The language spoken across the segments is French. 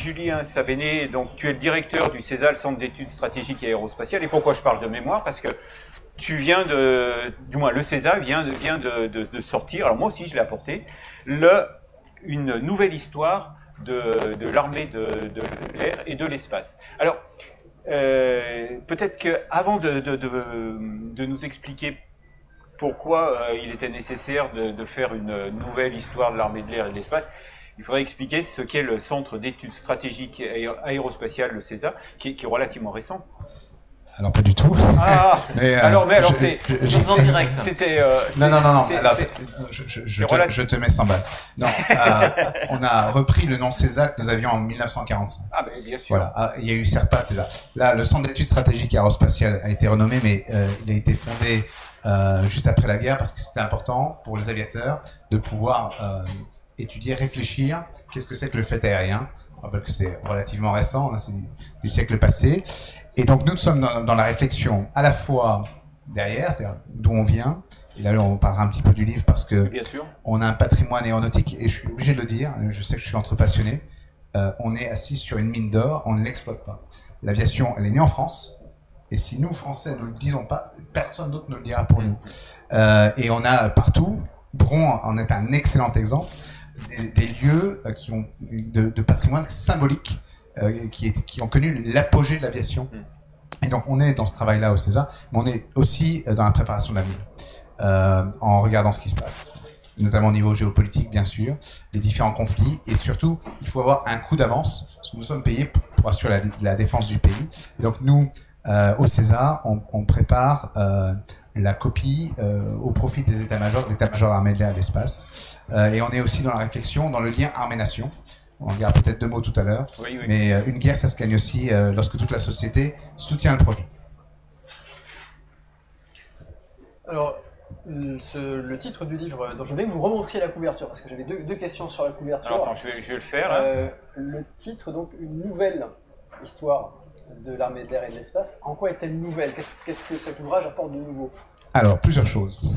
Julien Sabéné, donc tu es le directeur du CESA, le Centre d'études stratégiques et aérospatiales. Et pourquoi je parle de mémoire? Parce que tu viens de, du moins le CESA vient de, sortir, alors moi aussi je l'ai apporté, une nouvelle histoire de, l'armée de, l'air et de l'espace. Alors, euh, peut-être qu'avant de, de, nous expliquer pourquoi euh, il était nécessaire de, faire une nouvelle histoire de l'armée de l'air et de l'espace, il faudrait expliquer ce qu'est le Centre d'études stratégiques aérospatiales, le CESA, qui est relativement récent. Alors pas du tout. Ah, mais, euh, alors, mais alors c'est en direct. C'était. Euh, non, non, non, non. Alors, je, je, je, te, je, te, mets 100 balles. Non, euh, on a repris le nom CESA que nous avions en 1945. Ah, ben bien sûr. Voilà. Ah, il y a eu CERPAT. Là, là le Centre d'études stratégiques aérospatiales a été renommé, mais euh, il a été fondé euh, juste après la guerre parce que c'était important pour les aviateurs de pouvoir euh, étudier, réfléchir. Qu'est-ce que c'est que le fait aérien Je rappelle que c'est relativement récent, hein, c'est du siècle passé. Et donc nous, sommes dans, la réflexion à la fois derrière, c'est-à-dire d'où on vient. Et là, on parlera un petit peu du livre parce que Bien sûr. on a un patrimoine aéronautique et je suis obligé de le dire. Je sais que je suis entre passionnés. Euh, on est assis sur une mine d'or, on ne l'exploite pas. L'aviation, elle est née en France. Et si nous, Français, ne le disons pas, personne d'autre ne le dira pour nous. Euh, et on a partout, Bron en est un excellent exemple, des, lieux euh, qui ont de, de patrimoine symbolique euh, qui, qui, ont connu l'apogée de l'aviation. Mm. Et donc on est dans ce travail-là au César, mais on est aussi euh, dans la préparation de l'avenir, euh, en regardant ce qui se passe, notamment au niveau géopolitique bien sûr, les différents conflits, et surtout il faut avoir un coup d'avance, parce que nous sommes payés pour, assurer la, défense du pays. Et donc nous, au César, on, on prépare la copie au profit des états-majors, de l'état-major armée de l'air et de l'espace. et on est aussi dans la réflexion, dans le lien armée-nation. On dira peut-être deux mots tout à l'heure. mais euh, une guerre, ça se gagne aussi euh, lorsque toute la société soutient le projet. Alors, le titre du livre, dont je voulais que vous remontriez la couverture, parce que j'avais deux, questions sur la couverture. Alors, attends, je vais, le faire. Euh, le titre, donc, une nouvelle histoire de l'armée de l'air et de l'espace. En quoi est-elle nouvelle? Qu'est-ce que cet ouvrage apporte de nouveau? Alors, plusieurs choses.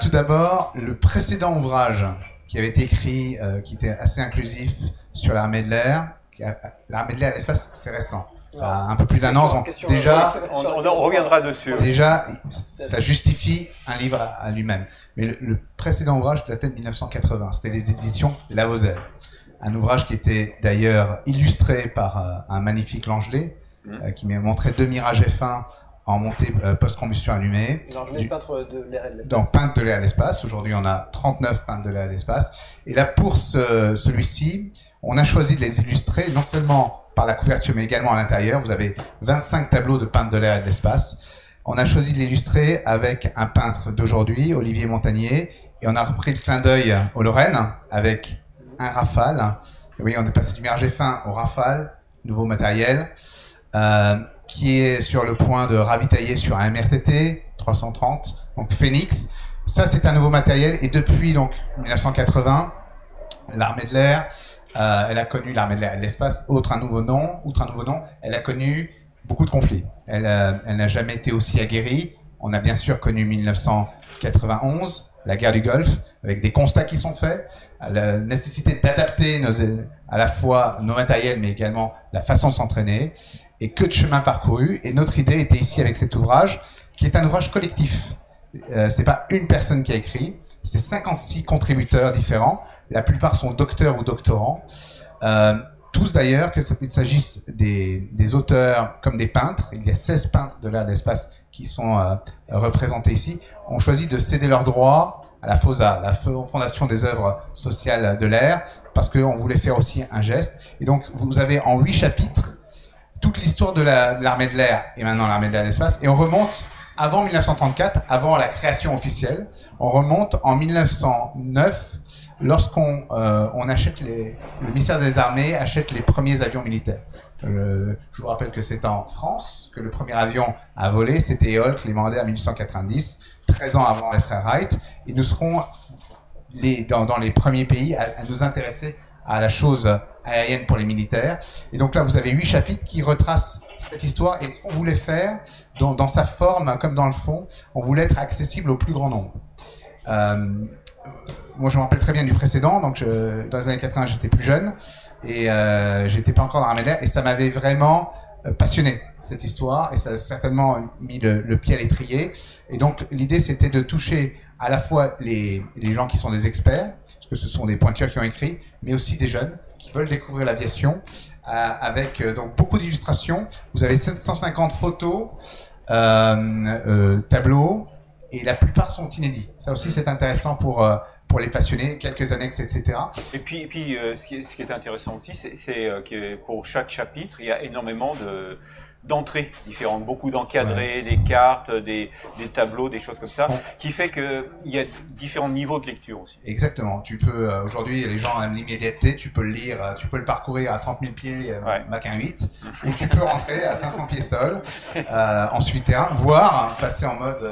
tout d'abord, le précédent ouvrage qui avait été écrit, euh, qui était assez inclusif sur l'armée de l'air. L'armée de l'air et l'espace, c'est récent. Ça a un peu plus d'un an. déjà, on, reviendra dessus. Déjà, ça justifie un livre à, lui-même. Mais le, précédent ouvrage datait de 1980. C'était les éditions Lavauzelle. Un ouvrage qui était d'ailleurs illustré par euh, un magnifique Langelet, mmh. euh, qui m'a montré deux mirages F1 en montée euh, post-combustion allumée. Du, peintre de l'air et de l'espace. Donc, peintre de l'air et de l'espace. Aujourd'hui, on a 39 peintres de l'air et de l'espace. Et là, pour ce, celui-ci, on a choisi de les illustrer non seulement par la couverture, mais également à l'intérieur. Vous avez 25 tableaux de peintres de l'air et de l'espace. On a choisi de l'illustrer avec un peintre d'aujourd'hui, Olivier Montagnier, et on a repris le clin d'œil au Lorraine avec un Rafale. Vous voyez, on est passé du Mirage fin au Rafale, nouveau matériel. Euh, qui est sur le point de ravitailler sur un MRTT 330, donc Phoenix. Ça, c'est un nouveau matériel et depuis donc 1980, l'armée de l'air, euh, elle a connu l'armée de l'air l'espace, autre un nouveau nom, outre un nouveau nom, elle a connu beaucoup de conflits. Elle, euh, elle n'a jamais été aussi aguerrie. On a bien sûr connu 1991, la guerre du Golfe, avec des constats qui sont faits, la nécessité d'adapter à la fois nos matériels, mais également la façon de s'entraîner et que de chemin parcouru. Et notre idée était ici avec cet ouvrage, qui est un ouvrage collectif. Euh, c'est pas une personne qui a écrit, c'est 56 contributeurs différents. La plupart sont docteurs ou doctorants. Euh, tous d'ailleurs, qu'il s'agisse des, des, auteurs comme des peintres, il y a 16 peintres de l'art d'espace qui sont euh, représentés ici, ont choisi de céder leurs droits à la FOSA, la Fondation des œuvres sociales de l'air, parce qu'on voulait faire aussi un geste. Et donc, vous avez en huit chapitres toute l'histoire de l'armée de l'air et maintenant l'armée de l'air d'espace. Et on remonte avant 1934, avant la création officielle. On remonte en 1909, lorsqu'on euh, achète les, le ministère des Armées achète les premiers avions militaires. Je vous rappelle que c'est en France que le premier avion a volé, c'était Eolk, les mandats en 1890, 13 ans avant les frères Wright. Et nous serons dans, les premiers pays à, à nous intéresser à la chose aérienne pour les militaires. Et donc là, vous avez huit chapitres qui retracent cette histoire et ce qu'on voulait faire dans, sa forme comme dans le fond, on voulait être accessible au plus grand nombre. Euh, moi, je me rappelle très bien du précédent. Donc, je, dans les années 80, j'étais plus jeune et euh, j'étais pas encore dans l'armée d'air et ça m'avait vraiment euh, passionné cette histoire et ça a certainement mis le, pied à l'étrier. Et donc, l'idée, c'était de toucher à la fois les, gens qui sont des experts, parce que ce sont des pointures qui ont écrit, mais aussi des jeunes qui veulent découvrir l'aviation, euh, avec euh, donc beaucoup d'illustrations. Vous avez 750 photos, euh, euh, tableaux, et la plupart sont inédits. Ça aussi, c'est intéressant pour euh, pour les passionnés, quelques annexes, etc. Et puis, et puis euh, ce, qui est, intéressant aussi, c'est euh, que pour chaque chapitre, il y a énormément de d'entrées différentes, beaucoup d'encadrés, ouais. des cartes, des, des, tableaux, des choses comme ça, bon. qui fait qu'il y a différents niveaux de lecture aussi. Exactement. Tu peux, euh, aujourd'hui, les gens aiment l'immédiateté, tu peux le lire, euh, tu peux le parcourir à 30 000 pieds, euh, ouais. Mac 1.8, ou tu peux rentrer à 500 pieds sol, euh, ensuite terrain, voire hein, passer en mode,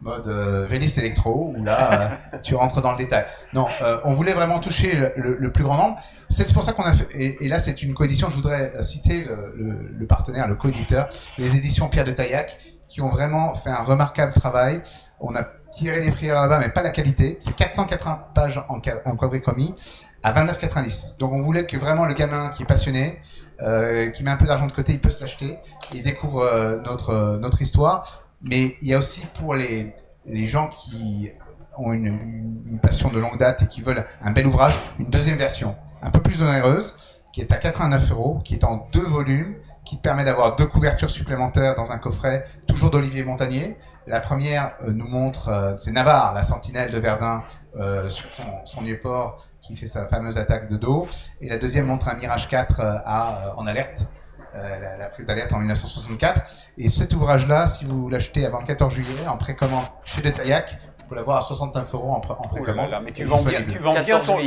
mode Vélis électro, où là, tu rentres dans le détail. Non, on voulait vraiment toucher le, le, le plus grand nombre. C'est pour ça qu'on a fait, et, et là, c'est une coédition, je voudrais citer le, le partenaire, le coéditeur, les éditions Pierre de Taillac, qui ont vraiment fait un remarquable travail. On a tiré les prix là-bas, mais pas la qualité. C'est 480 pages en, en quadricomie à 29,90. Donc on voulait que vraiment le gamin qui est passionné, euh, qui met un peu d'argent de côté, il peut se l'acheter et découvre euh, notre, euh, notre histoire. Mais il y a aussi pour les, les gens qui ont une, une, passion de longue date et qui veulent un bel ouvrage, une deuxième version, un peu plus onéreuse, qui est à 89 euros, qui est en deux volumes, qui te permet d'avoir deux couvertures supplémentaires dans un coffret, toujours d'Olivier Montagnier. La première euh, nous montre, euh, c'est Navarre, la sentinelle de Verdun, euh, sur son, son port qui fait sa fameuse attaque de dos. Et la deuxième montre un Mirage 4 à, en alerte, la, la, prise d'alerte en 1964. Et cet ouvrage-là, si vous l'achetez avant le 14 juillet, en précommande chez Détaillac, vous pouvez l'avoir à 69 euros en, pré en précommande. Oh mais tu vends bien, tu vends bien ton,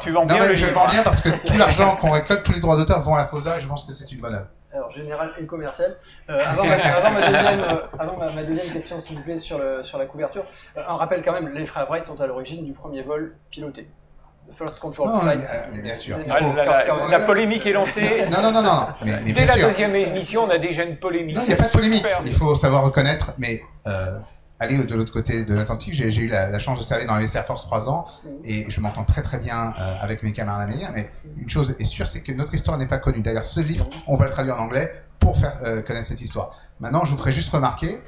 tu vends bien non, mais je vends bien parce que tout l'argent qu'on récolte, tous les droits d'auteur vont à la FOSA et je pense que c'est une bonne œuvre alors général et commercial. Euh, avant, ma, avant, ma, deuxième, euh, avant ma, ma, deuxième question, s'il vous plaît, sur, le, sur la couverture, euh, un rappel quand même, les frères Wright sont à l'origine du premier vol piloté. First Control non, Flight. Mais, bien sûr. Ah, faut, la, la, la, polémique est lancée. non, non, non, non. Mais, mais Dès la sûr. deuxième émission, on a déjà une polémique. Non, il n'y a pas de polémique. Super. Il faut savoir reconnaître, mais euh, aller de l'autre côté de l'Atlantique, j'ai eu la, la, chance de servir dans les Air Force 3 ans et je m'entends très très bien euh, avec mes camarades américains. Mais une chose est sûre, c'est que notre histoire n'est pas connue. D'ailleurs, ce livre, on va le traduire en anglais pour faire euh, connaître cette histoire. Maintenant, je vous ferai juste remarquer,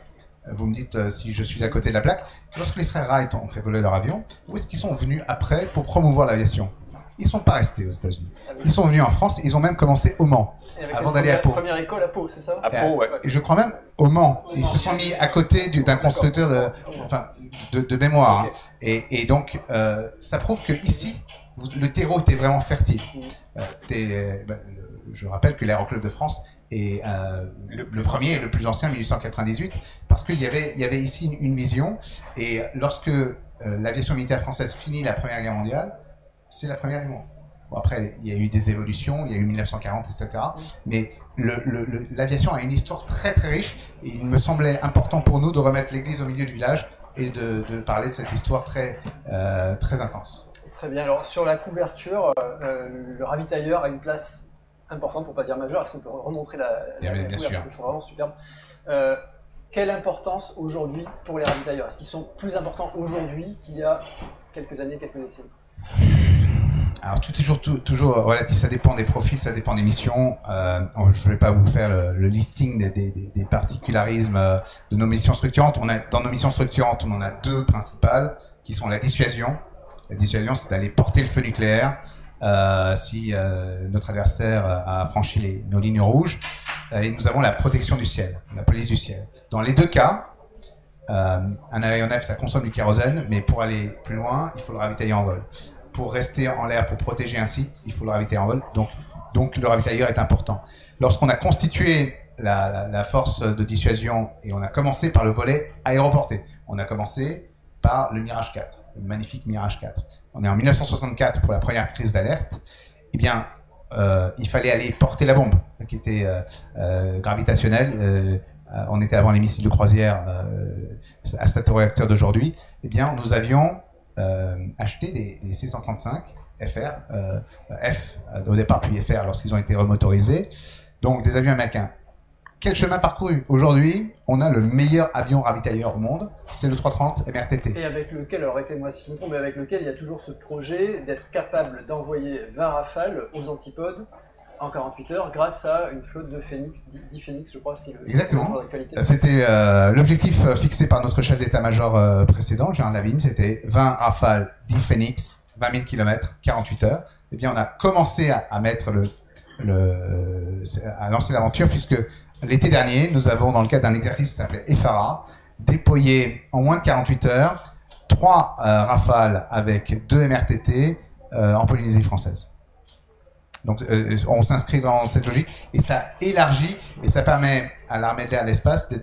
vous me dites euh, si je suis à côté de la plaque, que lorsque les frères Wright ont fait voler leur avion, où est-ce qu'ils sont venus après pour promouvoir l'aviation? Ils ne sont pas restés aux États-Unis. Ils sont venus en France, ils ont même commencé au Mans. Avant d'aller à Pau. Première école à Pau, c'est ça À Pau, ouais. Et je crois même au Mans. Ils se sont mis à côté d'un constructeur de, enfin, de, de mémoire. Hein. Et, et, donc, euh, ça prouve que ici, le terreau était vraiment fertile. Euh, c'était, ben, je rappelle que l'Aéroclub de France est euh, le, le, premier et le plus ancien, 1898, parce qu'il y avait, il y avait ici une, une vision. Et lorsque euh, l'aviation militaire française finit la Première Guerre mondiale, c'est la première du monde. Bon, après, il y a eu des évolutions, il y a eu 1940, etc. Mais l'aviation a une histoire très très riche et il me semblait important pour nous de remettre l'église au milieu du village et de, de parler de cette histoire très, euh, très intense. Très bien. Alors, sur la couverture, euh, le ravitailleur a une place importante, pour pas dire majeure. Est-ce qu'on peut remontrer la, la, bien, la bien sûr. Je trouve vraiment superbe. Euh, quelle importance aujourd'hui pour les ravitailleurs? Est-ce qu'ils sont plus importants aujourd'hui qu'il y a quelques années, quelques décennies? Alors toujours, toujours relatif, ça dépend des profils, ça dépend des missions. Euh, je ne vais pas vous faire le, listing des, particularismes euh, de nos missions structurantes. Dans nos missions structurantes, on en a deux principales, qui sont la dissuasion. La dissuasion, c'est d'aller porter le feu nucléaire euh, si euh, notre adversaire a franchi nos lignes rouges. Euh, et nous avons la protection du ciel, la police du ciel. Dans les deux cas, euh, un aéronef, ça consomme du kérosène, mais pour aller plus loin, il faut le ravitailler en vol pour rester en l'air, pour protéger un site, il faut le ravitailler en vol. Donc, donc le ravitailleur est important. Lorsqu'on a constitué la, force de dissuasion et on a commencé par le volet aéroporté, on a commencé par le Mirage 4, le magnifique Mirage 4. On est en 1964 pour la première crise d'alerte. Eh bien, euh, il fallait aller porter la bombe qui était euh, euh, gravitationnelle. On était avant les missiles de croisière à stato-réacteur d'aujourd'hui. Eh bien, nous avions euh, acheter des, des, C-135 FR, euh, F au départ, puis FR lorsqu'ils ont été remotorisés. Donc des avions américains quel chemin parcouru? Aujourd'hui, on a le meilleur avion ravitailleur au monde, c'est le 330 MRTT. Et avec lequel, alors arrêtez-moi si je me trompe, mais avec lequel il y a toujours ce projet d'être capable d'envoyer 20 rafales aux antipodes en 48 heures grâce à une flotte de Phoenix, 10 Phoenix, je crois, c'est le Exactement. C'était euh, l'objectif euh, fixé par notre chef d'état-major euh, précédent, Jean Lavigne, c'était 20 rafales, 10 Phoenix, 20 000 km, 48 heures. Eh bien, on a commencé à, à mettre le, le, à lancer l'aventure puisque l'été dernier, nous avons, dans le cadre d'un exercice qui s'appelait EFARA, déployé en moins de 48 heures trois euh, rafales avec deux MRTT euh, en Polynésie française. Donc, euh, on s'inscrit dans cette logique et ça élargit et ça permet à l'armée de l'air et l'espace de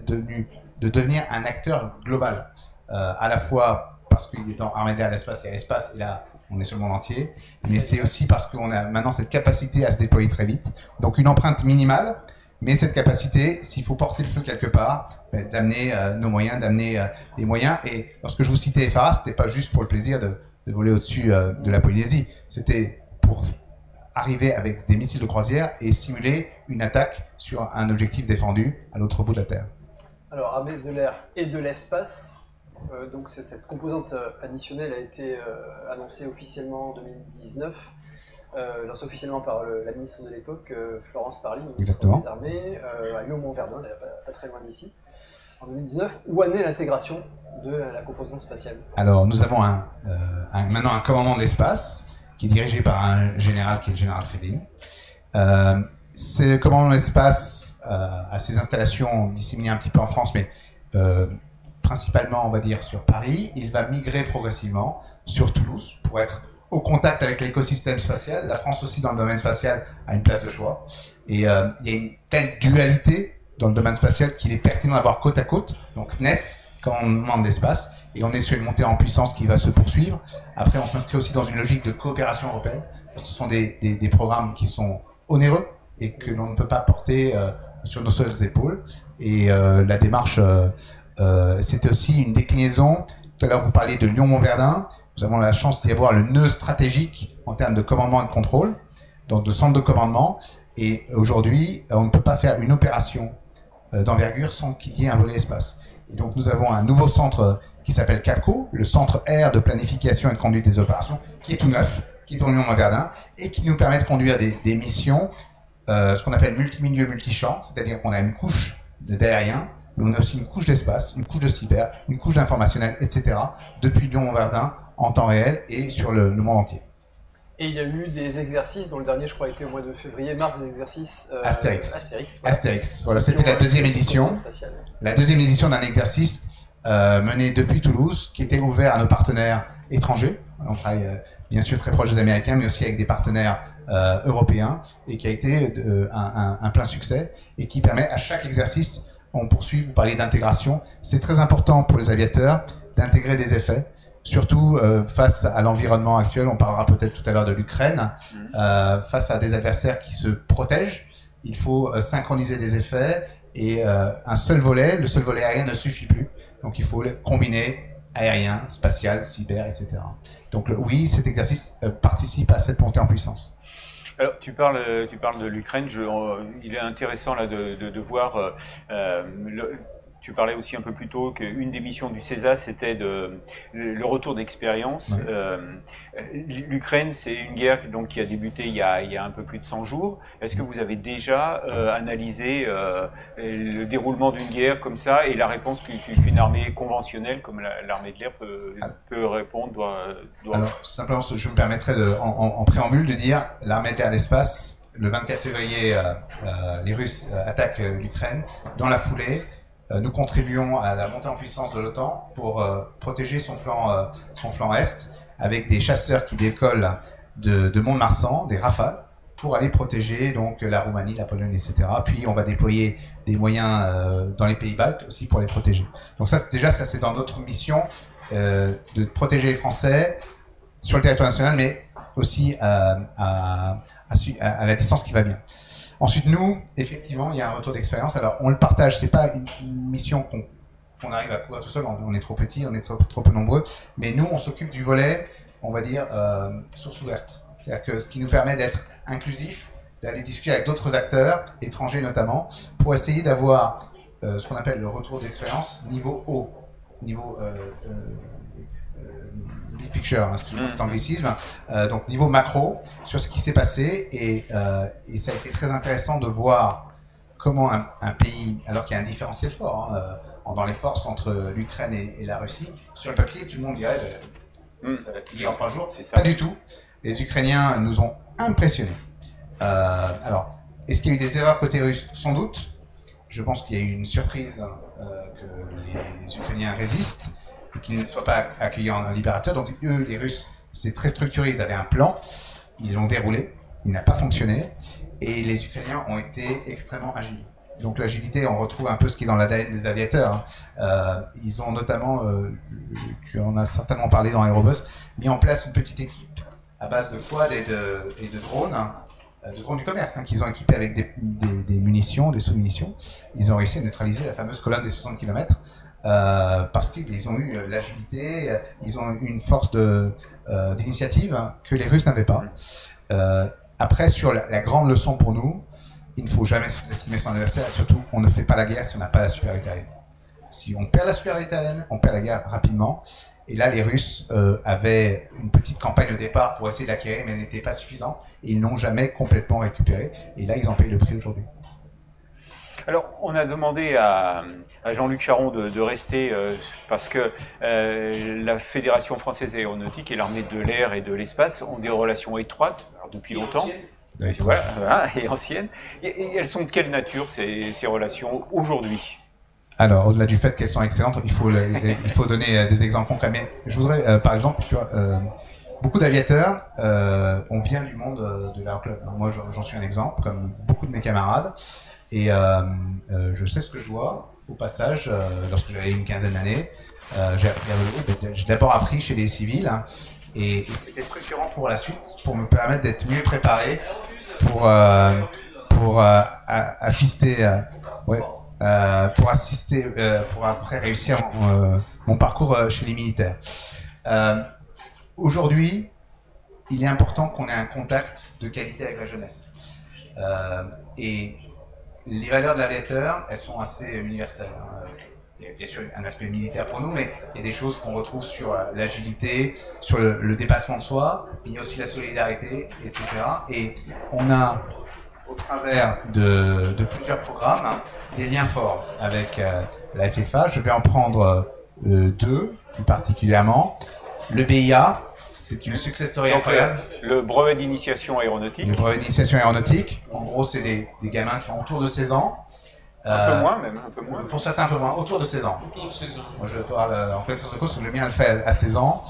devenir un acteur global, euh, à la fois parce qu'il est dans armée de l'air et l'espace, il y a l'espace et là, on est sur le monde entier, mais c'est aussi parce qu'on a maintenant cette capacité à se déployer très vite. Donc, une empreinte minimale, mais cette capacité, s'il faut porter le feu quelque part, ben, d'amener euh, nos moyens, d'amener des moyens. Et lorsque je vous citais FARA, c'était pas juste pour le plaisir de, voler au-dessus de la Polynésie. C'était pour arriver avec des missiles de croisière et simuler une attaque sur un objectif défendu à l'autre bout de la Terre. Alors, armée de l'air et de l'espace, euh, donc cette, cette composante euh, additionnelle a été euh, annoncée officiellement en 2019. Euh, lancée officiellement par le- la ministre de l'époque, Florence Parly, ministre des Armées, à Lyon-Mont-Verdun, pas, pas très loin d'ici, en 2019. Où en est l'intégration de la composante spatiale? Alors, nous avons un, un- maintenant un commandement de l'espace qui est dirigé par un général qui est le général Friedling. Euh, ce commandement de l'espace euh, a ses installations disséminées un petit peu en France, mais euh, principalement, on va dire, sur Paris. Il va migrer progressivement sur Toulouse pour être au contact avec l'écosystème spatial. La France aussi, dans le domaine spatial, a une place de choix. Et euh, il y a une telle dualité dans le domaine spatial qu'il est pertinent d'avoir côte à côte. Donc NES, commandement de l'espace, et on est sur une montée en puissance qui va se poursuivre. Après, on s'inscrit aussi dans une logique de coopération européenne. Ce sont des, programmes qui sont onéreux et que l'on ne peut pas porter euh, sur nos seules épaules. Et euh, la démarche, euh, euh, c'était aussi une déclinaison. Tout à l'heure, vous parliez de Lyon-Montverdun. Nous avons la chance d'y avoir le nœud stratégique en termes de commandement et de contrôle, donc de centre de commandement. Et aujourd'hui, on ne peut pas faire une opération d'envergure sans qu'il y ait un volet espace. Et donc, nous avons un nouveau centre qui s'appelle CAPCO, le centre R de planification et de conduite des opérations, qui est tout neuf, qui est au Lyon-Montverdun, et qui nous permet de conduire des, des missions, euh, ce qu'on appelle multimilieu, multichamp, c'est-à-dire qu'on a une couche d'aérien, mais on a aussi une couche d'espace, une couche de cyber, une couche d'informationnel, etc., depuis Lyon-Montverdun en temps réel et sur le, le monde entier. Et il y a eu des exercices, dont le dernier, je crois, était au mois de février, mars, des exercices euh, Astérix. Astérix, voilà. Astérix, voilà, c'était la deuxième édition. La deuxième édition d'un exercice euh, mené depuis Toulouse, qui était ouvert à nos partenaires étrangers. On travaille euh, bien sûr très proche des Américains, mais aussi avec des partenaires euh, européens, et qui a été euh, un, un- un plein succès, et qui permet à chaque exercice, on poursuit, vous parlez d'intégration, c'est très important pour les aviateurs d'intégrer des effets, surtout face à l'environnement actuel, on parlera peut-être tout à l'heure de l'Ukraine, euh, face à des adversaires qui se protègent, il faut synchroniser des effets, et un seul volet, le seul volet aérien ne suffit plus. Donc il faut combiner aérien, spatial, cyber, etc. Donc oui, cet exercice euh, participe à cette montée en puissance. Alors, tu parles, euh, tu parles de l'Ukraine. Euh, il est intéressant là de, de- voir. Tu parlais aussi un peu plus tôt qu'une des missions du CESA, c'était de, le retour d'expérience. Ouais. Euh, L'Ukraine, c'est une guerre donc, qui a débuté il y a, il y a un peu plus de 100 jours. Est-ce que vous avez déjà euh, analysé euh, le déroulement d'une guerre comme ça et la réponse qu'u- qu'une armée conventionnelle comme la- l'armée de l'air peut, Ah. peut répondre doit, doit- Alors simplement, je me permettrai de, en, en- en préambule de dire l'armée de l'air et de l'espace, le 24 février, euh, euh, les Russes euh, attaquent l'Ukraine. Dans la foulée, nous contribuons à la montée en puissance de l'OTAN pour euh, protéger son flanc, euh, son flanc est avec des chasseurs qui décollent de, de Mont-de-Marsan, des Rafales, pour aller protéger donc la Roumanie, la Pologne, etc. Puis on va déployer des moyens euh, dans les pays baltes aussi pour les protéger. Donc ça, déjà, ça c'est dans notre mission euh, de protéger les Français sur le territoire national, mais aussi euh, à la distance qui va bien. Ensuite, nous, effectivement, il y a un retour d'expérience. Alors, on le partage. C'est pas une, mission qu'on arrive à couvrir tout seul. On, est trop petit, on est trop, peu nombreux. Mais nous, on s'occupe du volet, on va dire, euh, source ouverte. C'est-à-dire que ce qui nous permet d'être inclusif, d'aller discuter avec d'autres acteurs, étrangers notamment, pour essayer d'avoir euh, ce qu'on appelle le retour d'expérience niveau haut, niveau euh, big picture, hein, excusez-moi cet anglicisme, donc niveau macro, sur ce qui s'est passé, et, et, ça a été très intéressant de voir comment un, pays, alors qu'il y a un différentiel fort hein, dans les forces entre l'Ukraine et, la Russie, sur le papier, tout le monde dirait mm. ça va plier en trois jours. Pas du tout. Les Ukrainiens nous ont impressionnés. alors, est-ce qu'il y a eu des erreurs côté russe? Sans doute. Je pense qu'il y a eu une surprise euh, que les Ukrainiens résistent qu'ils ne soient pas accueillis en libérateur. Donc eux, les Russes, c'est très structuré, ils avaient un plan, ils l'ont déroulé, il n'a pas fonctionné, et les Ukrainiens ont été extrêmement agiles. Donc l'agilité, on retrouve un peu ce qui est dans l'ADN des aviateurs. Hein. Euh, ils ont notamment, euh, tu en as certainement parlé dans Aerobus, mis en place une petite équipe à base de quad et de, drones hein, de drones du commerce, hein, qu'ils ont équipé avec des, munitions, des sous-munitions. Ils ont réussi à neutraliser la fameuse colonne des 60 km euh, parce qu'ils ont eu euh, l'agilité, ils ont eu une force d'initiative hein, que les Russes n'avaient pas. après, sur la, grande leçon pour nous, il ne faut jamais sous-estimer son adversaire, surtout on ne fait pas la guerre si on n'a pas la supériorité aérienne. Si on perd la supériorité aérienne, on perd la guerre rapidement. Et là, les Russes avaient une petite campagne au départ pour essayer d'acquérir, mais elle n'était pas suffisante ils n'ont jamais complètement récupéré. Et là, ils en payent le prix aujourd'hui. Alors, on a demandé à, Jean-Luc Charon de, rester euh, parce que euh, la Fédération française aéronautique et l'armée de l'air et de l'espace ont des relations étroites depuis longtemps. Voilà, et anciennes. Et, elles sont de quelle nature ces, relations aujourd'hui? Alors, au-delà du fait qu'elles sont excellentes, il faut, il faut donner euh, des exemples concrets. Mais je voudrais, par exemple, tu vois, beaucoup d'aviateurs, euh, on vient du monde euh, de l'air club. Moi, j'en suis un exemple, comme beaucoup de mes camarades. Et euh, je sais ce que je vois au passage, lorsque j'avais une quinzaine d'années. J'ai d'abord appris chez les civils. Hein, et, c'était structurant pour la suite, pour me permettre d'être mieux préparé pour, pour assister. Pour assister, pour après réussir mon parcours chez les militaires. Aujourd'hui, il est important qu'on ait un contact de qualité avec la jeunesse. Euh, et les valeurs de l'aviateur, elles sont assez universelles. Hein. Il y a bien sûr un aspect militaire pour nous, mais il y a des choses qu'on retrouve sur euh, l'agilité, sur le, dépassement de soi, il y a aussi la solidarité, etc. Et on a, au travers de, plusieurs programmes, des liens forts avec euh, la FFA. Je vais en prendre deux, plus particulièrement. Le BIA, c'est une success story incroyable. Le brevet d'initiation aéronautique. Le brevet d'initiation aéronautique. En gros, c'est des, gamins qui ont autour de 16 ans. Un peu euh, moins, même, un peu moins. Pour certains, un peu moins. Autour de 16 ans. Autour de 16 ans. Moi, je parle en connaissance de cause, le mien le fait à 16 ans.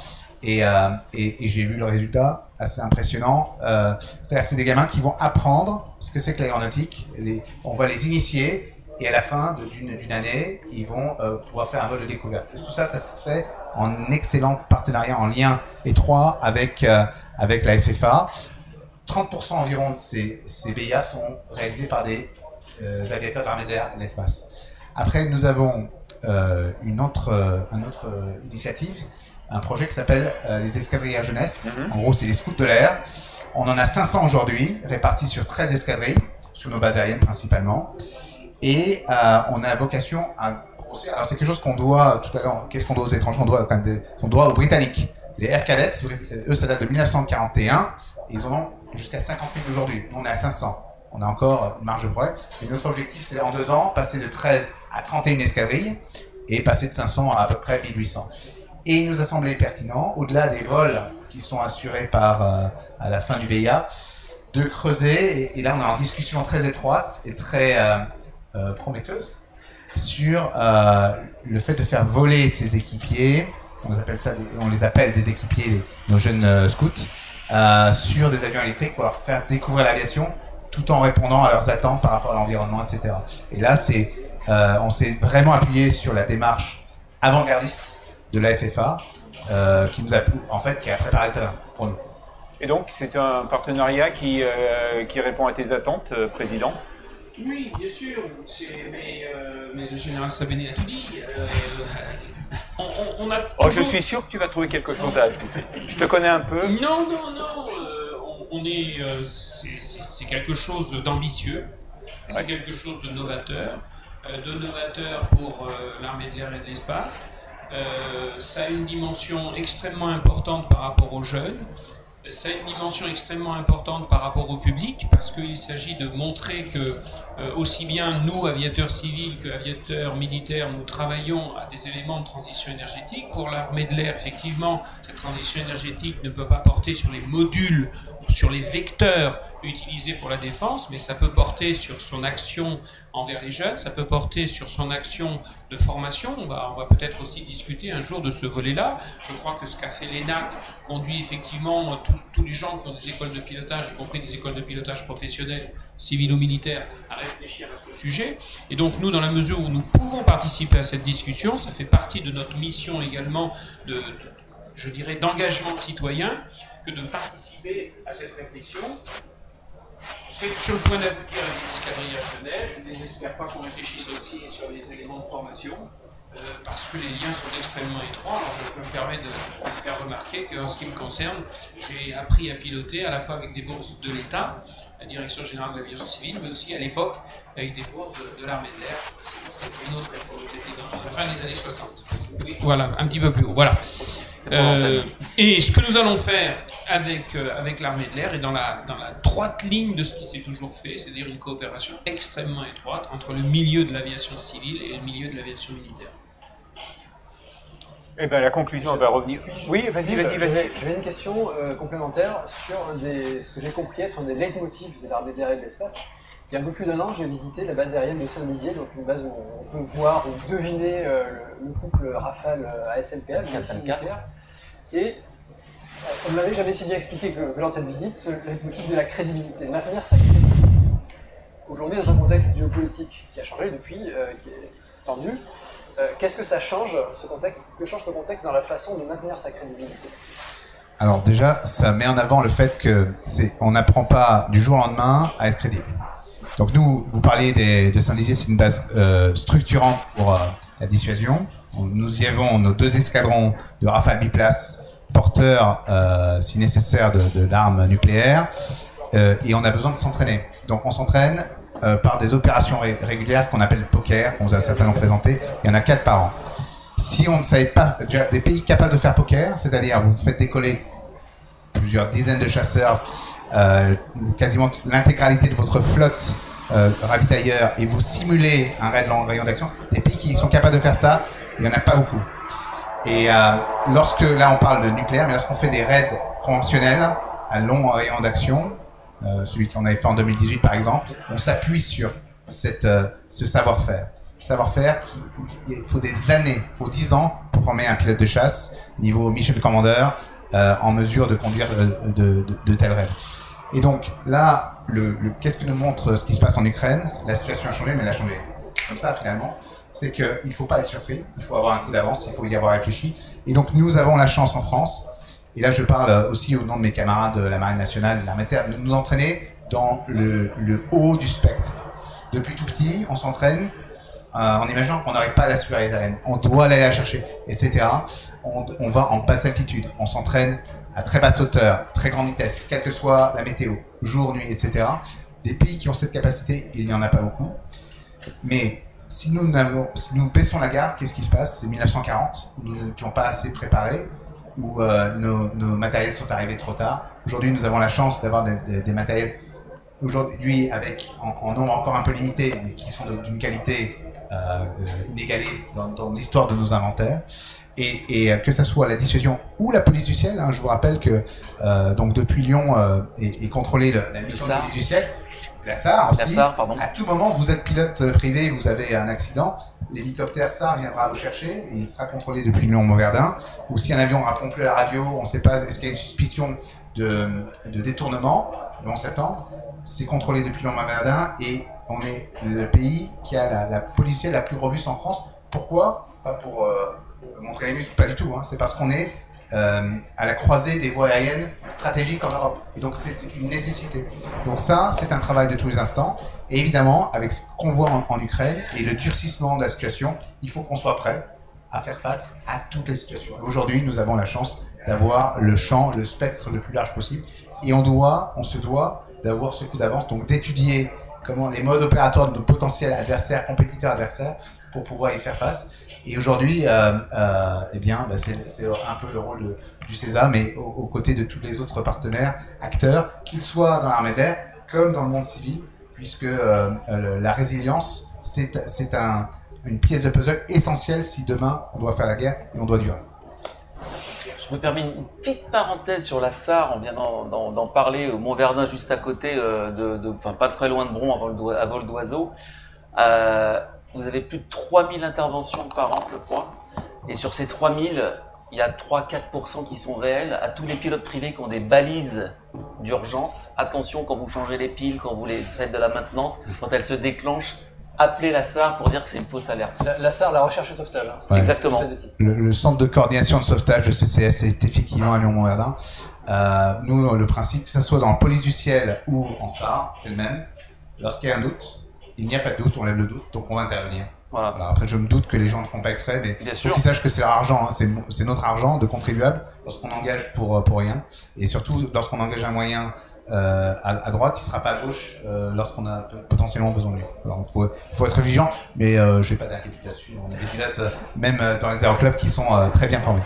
Euh, et, et, j'ai vu le résultat assez impressionnant. Euh, c'est-à-dire que c'est des gamins qui vont apprendre ce que c'est que l'aéronautique. On va les initier et à la fin d'une année, ils vont pouvoir faire un vol de découverte. tout ça, ça se fait en excellent partenariat, en lien étroit avec, euh, avec la FFA. 30% environ de ces, ces, BIA sont réalisés par des euh, aviateurs de l'armée d'air et de l'espace. Après, nous avons euh, une autre, une autre initiative, un projet qui s'appelle les escadrilles à jeunesse. Mhm. En gros, c'est les scouts de l'air. On en a 500 aujourd'hui, répartis sur 13 escadrilles, sur nos bases aériennes principalement. Et on a vocation à alors c'est quelque chose qu'on doit tout à l'heure. Qu'est-ce qu'on doit aux étrangers? On doit quand même on doit aux Britanniques. Les Air Cadets, eux, ça date de 1941. Et ils en ont jusqu'à 50 000 aujourd'hui. Nous, on est à 500. On a encore une marge de progrès. Mais notre objectif, c'est en deux ans, passer de 13 à 31 escadrilles et passer de 500 à à peu près 1800. Et il nous a semblé pertinent, au-delà des vols qui sont assurés par, euh, à la fin du VIA, de creuser. Et, là, on est en discussion très étroite et très euh, euh, prometteuse sur euh, le fait de faire voler ces équipiers, on les appelle, des équipiers, nos jeunes euh, scouts, euh, sur des avions électriques pour leur faire découvrir l'aviation tout en répondant à leurs attentes par rapport à l'environnement, etc. Et là, on s'est vraiment appuyé sur la démarche avant-gardiste de la FFA, qui nous a, en fait, qui a préparé le terrain pour nous. Et donc, c'est un partenariat qui répond à tes attentes, Président? Oui, bien sûr, mais, euh, mais, le général Sabeni a tout dit. Euh, on, a oh, je suis sûr que tu vas trouver quelque chose à ajouter. Je te connais un peu. Non, non, non. Euh, on est, c'est- quelque chose d'ambitieux, c'est Ouais. quelque chose de novateur, de novateur pour l'armée de l'air et de l'espace. Ça a une dimension extrêmement importante par rapport aux jeunes. Ça a une dimension extrêmement importante par rapport au public parce qu'il s'agit de montrer que euh, aussi bien nous, aviateurs civils, que aviateurs militaires, nous travaillons à des éléments de transition énergétique. Pour l'armée de l'air, effectivement, cette transition énergétique ne peut pas porter sur les modules, sur les vecteurs utilisés pour la défense, mais ça peut porter sur son action envers les jeunes, ça peut porter sur son action de formation. On va, peut-être aussi discuter un jour de ce volet-là. Je crois que ce qu'a fait l'ENAC conduit effectivement tous, les gens qui ont des écoles de pilotage, y compris des écoles de pilotage professionnelles, civiles ou militaires, à réfléchir à ce sujet. Et donc nous, dans la mesure où nous pouvons participer à cette discussion, ça fait partie de notre mission également de- je dirais, d'engagement citoyen, que de participer à cette réflexion. C'est sur le point d'aboutir à des escadrillages de neige. Je ne désespère pas qu'on réfléchisse aussi sur les éléments de formation, euh, parce que les liens sont extrêmement étroits. Alors je, je me permets de, faire remarquer qu'en ce qui me concerne, j'ai appris à piloter à la fois avec des bourses de l'État, la Direction Générale de l'Aviation Civile, mais aussi à l'époque avec des bourses de, l'armée de l'air. C'était une autre époque, c'était dans la fin des années 60. Oui, voilà, un petit peu plus haut. Voilà. Euh, et ce que nous allons faire avec, euh, avec l'armée de l'air est dans la, dans la droite ligne de ce qui s'est toujours fait, c'est-à-dire une coopération extrêmement étroite entre le milieu de l'aviation civile et le milieu de l'aviation militaire. Eh ben, la conclusion, va revenir. Oui, vas-y, vas-y, vas-y. J'avais une question euh, complémentaire sur un des, ce que j'ai compris être un des leitmotifs de l'armée de l'air et de l'espace. Il y a un peu plus d'un an, j'ai visité la base aérienne de Saint-Dizier, donc une base où on peut voir ou deviner euh, le, le couple Rafale euh, missile 454. nucléaire. Et euh, on ne m'avait jamais si bien expliqué que, lors de cette visite, ce leitmotiv de la crédibilité, maintenir sa crédibilité. Aujourd'hui, dans un contexte géopolitique qui a changé depuis, euh, qui est tendu, euh, qu'est-ce que ça change, ce contexte, que change ce contexte dans la façon de maintenir sa crédibilité? Alors déjà, ça met en avant le fait que on n'apprend pas du jour au lendemain à être crédible. Donc nous, vous parliez de Saint-Dizier, c'est une base structurante pour la dissuasion. Nous y avons nos deux escadrons de Rafale biplace, porteurs, euh, si nécessaire, de, de l'arme nucléaire, euh, et on a besoin de s'entraîner. Donc on s'entraîne euh, par des opérations ré- régulières qu'on appelle poker, qu'on vous a certainement présenté. Il y en a quatre par an. Si on ne savait pas, déjà, des pays capables de faire poker, c'est-à-dire vous faites décoller plusieurs dizaines de chasseurs, quasiment l'intégralité de votre flotte euh, ravitailleur et vous simulez un raid long rayon d'action, des pays qui sont capables de faire ça, il n'y en a pas beaucoup. Et euh, lorsque, là on parle de nucléaire, mais lorsqu'on fait des raids conventionnels à long rayon d'action, euh, celui qu'on avait fait en 2018 par exemple, on s'appuie sur cette, euh, ce savoir-faire. Savoir-faire, il faut des années, il faut 10 ans pour former un pilote de chasse, niveau mission commander, en mesure de conduire de, de, tels raids. Et donc là, le- qu'est-ce que nous montre ce qui se passe en Ukraine? La situation a changé, mais elle a changé comme ça finalement. C'est qu'il ne faut pas être surpris, il faut avoir un coup d'avance, il faut y avoir réfléchi. Et donc nous avons la chance en France, et là je parle euh, aussi au nom de mes camarades de la Marine nationale, de l'armée terre, de nous entraîner dans le, haut du spectre. Depuis tout petit, on s'entraîne euh, en imaginant qu'on n'arrive pas à la supériorité aérienne. On doit aller la chercher, etc. On, on va en basse altitude, on s'entraîne à très basse hauteur, très grande vitesse, quelle que soit la météo, jour, nuit, etc. Des pays qui ont cette capacité, il n'y en a pas beaucoup. Mais si nous, n'avons- si nous baissons la garde, qu'est-ce qui se passe? C'est 1940, nous n'étions pas assez préparés, où euh, nos, nos matériels sont arrivés trop tard. Aujourd'hui, nous avons la chance d'avoir des, des- des matériels aujourd'hui avec en, en nombre encore un peu limité, mais qui sont d'une qualité euh, inégalée dans, dans l'histoire de nos inventaires. Et, et, euh, que ce soit la dissuasion ou la police du ciel, hein, je vous rappelle que euh, donc depuis Lyon est, est contrôlée la mission de SAR. police du ciel, la SAR aussi. La SAR, pardon. À tout moment, vous êtes pilote euh, privé, vous avez un accident, l'hélicoptère SAR viendra vous chercher et il sera contrôlé depuis Lyon-Mauverdin. Ou si un avion répond plus à la radio, on ne sait pas, est-ce qu'il y a une suspicion de, de détournement le 11 septembre, c'est contrôlé depuis Lyon-Mauverdin et on est le pays qui a la, ciel la plus robuste en France. Pourquoi? Pas pour euh, montrer les muscles, pas du tout. hein. C'est parce qu'on est euh, à la croisée des voies aériennes stratégiques en Europe. Et donc c'est une nécessité. Donc ça, c'est un travail de tous les instants. Et évidemment, avec ce qu'on voit en, Ukraine et le durcissement de la situation, il faut qu'on soit prêt à faire face à toutes les situations. Aujourd'hui, nous avons la chance d'avoir le champ, le spectre le plus large possible. Et on doit, on se doit d'avoir ce coup d'avance, donc d'étudier comment les modes opératoires de nos potentiels adversaires, compétiteurs adversaires, pour pouvoir y faire face. Et aujourd'hui, euh, euh, eh bien, bah, c'est un peu le rôle de, du CESA, mais aux, côtés de tous les autres partenaires, acteurs, qu'ils soient dans l'armée d'air comme dans le monde civil, puisque euh, la résilience, c'est un, une pièce de puzzle essentielle si demain on doit faire la guerre et on doit durer. Je me permets une petite parenthèse sur la SAR, on vient d'en parler au Mont-Verdun, juste à côté, de, enfin pas très loin de Bron, à vol d'oiseau. Vous avez plus de 3000 interventions par an, je crois. Et sur ces 3000, il y a 3-4% qui sont réels. À tous les pilotes privés qui ont des balises d'urgence, attention quand vous changez les piles, quand vous les faites de la maintenance, quand elles se déclenchent, appelez la SAR pour dire que c'est une fausse alerte. La, SAR, la recherche et sauvetage. Hein. Exactement. Le, centre de coordination de sauvetage de CCS est effectivement à Lyon-Montverdun. Euh, nous, le principe, que ce soit dans la police du ciel ou en SAR, c'est le même. Lorsqu'il y a un doute, il n'y a pas de doute, on lève le doute, donc on va intervenir. Voilà. après, je me doute que les gens ne font pas exprès, mais il faut qu'ils sachent que c'est leur argent, hein. c'est notre argent de contribuable lorsqu'on engage pour, pour rien. Et surtout, lorsqu'on engage un moyen euh, à, droite, il ne sera pas à gauche euh, lorsqu'on a potentiellement besoin de lui. Alors, il faut, faut, être vigilant, mais euh, je n'ai pas d'inquiétude là-dessus. On a des pilotes, même dans les aéroclubs, qui sont très bien formés.